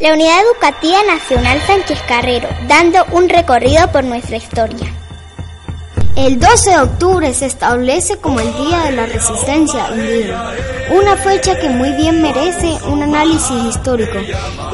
La Unidad Educativa Nacional Sánchez Carrero, dando un recorrido por nuestra historia. El 12 de octubre se establece como el Día de la Resistencia Indígena, una fecha que muy bien merece un análisis histórico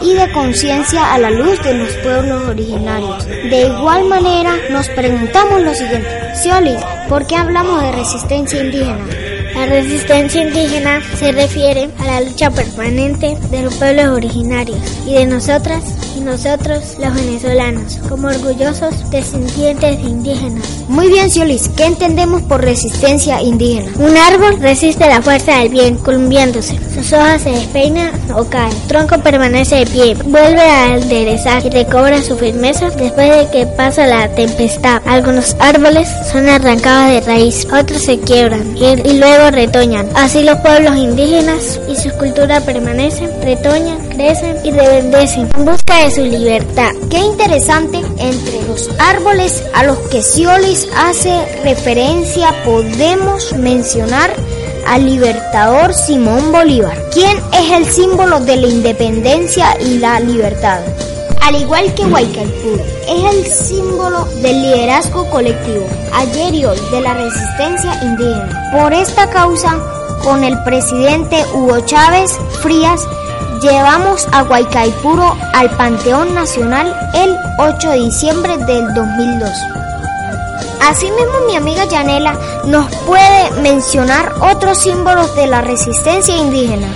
y de conciencia a la luz de los pueblos originarios. De igual manera, nos preguntamos lo siguiente, Siolis, ¿por qué hablamos de resistencia indígena? La resistencia indígena se refiere a la lucha permanente de los pueblos originarios y de nosotras y nosotros los venezolanos, como orgullosos descendientes de indígenas. Muy bien, Ciolis, ¿qué entendemos por resistencia indígena? Un árbol resiste la fuerza del bien columpiándose. Sus hojas se despeinan o caen. El tronco permanece de pie, vuelve a enderezar y recobra su firmeza después de que pasa la tempestad. Algunos árboles son arrancados de raíz, otros se quiebran y, y luego retoñan. Así los pueblos indígenas y su cultura permanecen, retoñan, crecen y rebendecen en busca de su libertad. Qué interesante, entre los árboles a los que Ciolis hace referencia podemos mencionar al libertador Simón Bolívar, quien es el símbolo de la independencia y la libertad. Al igual que Huaycaipuro, es el símbolo del liderazgo colectivo, ayer y hoy, de la resistencia indígena. Por esta causa, con el presidente Hugo Chávez Frías, llevamos a Huaycaipuro al Panteón Nacional el 8 de diciembre del 2002. Asimismo, mi amiga Yanela nos puede mencionar otros símbolos de la resistencia indígena.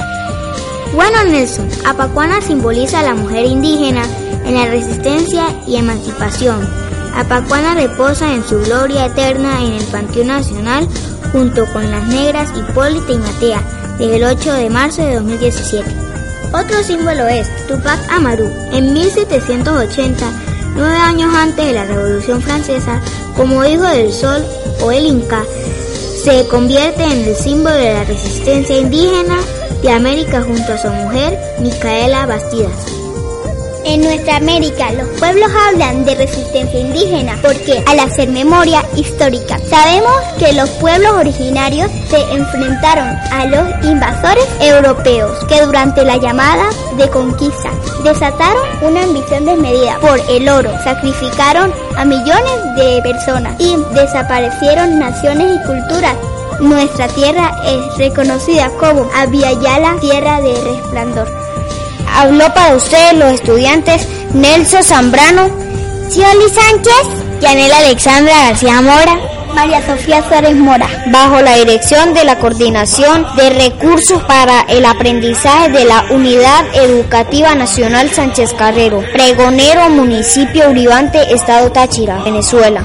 Bueno, Nelson, Apacuana simboliza a la mujer indígena en la resistencia y emancipación. Apacuana reposa en su gloria eterna en el Panteón Nacional junto con las negras Hipólita y Matea desde el 8 de marzo de 2017. Otro símbolo es Tupac Amaru. En 1780, nueve años antes de la Revolución Francesa, como hijo del sol o el Inca, se convierte en el símbolo de la resistencia indígena de América junto a su mujer, Micaela Bastidas. En nuestra América los pueblos hablan de resistencia indígena porque al hacer memoria histórica sabemos que los pueblos originarios se enfrentaron a los invasores europeos que durante la llamada de conquista desataron una ambición desmedida por el oro, sacrificaron a millones de personas y desaparecieron naciones y culturas nuestra tierra es reconocida como Aviala, tierra de resplandor. Habló para ustedes los estudiantes Nelson Zambrano, Cioli Sánchez, Yanela Alexandra García Mora, María Sofía Suárez Mora, bajo la dirección de la Coordinación de Recursos para el Aprendizaje de la Unidad Educativa Nacional Sánchez Carrero, Pregonero, Municipio Uribante, Estado Táchira, Venezuela.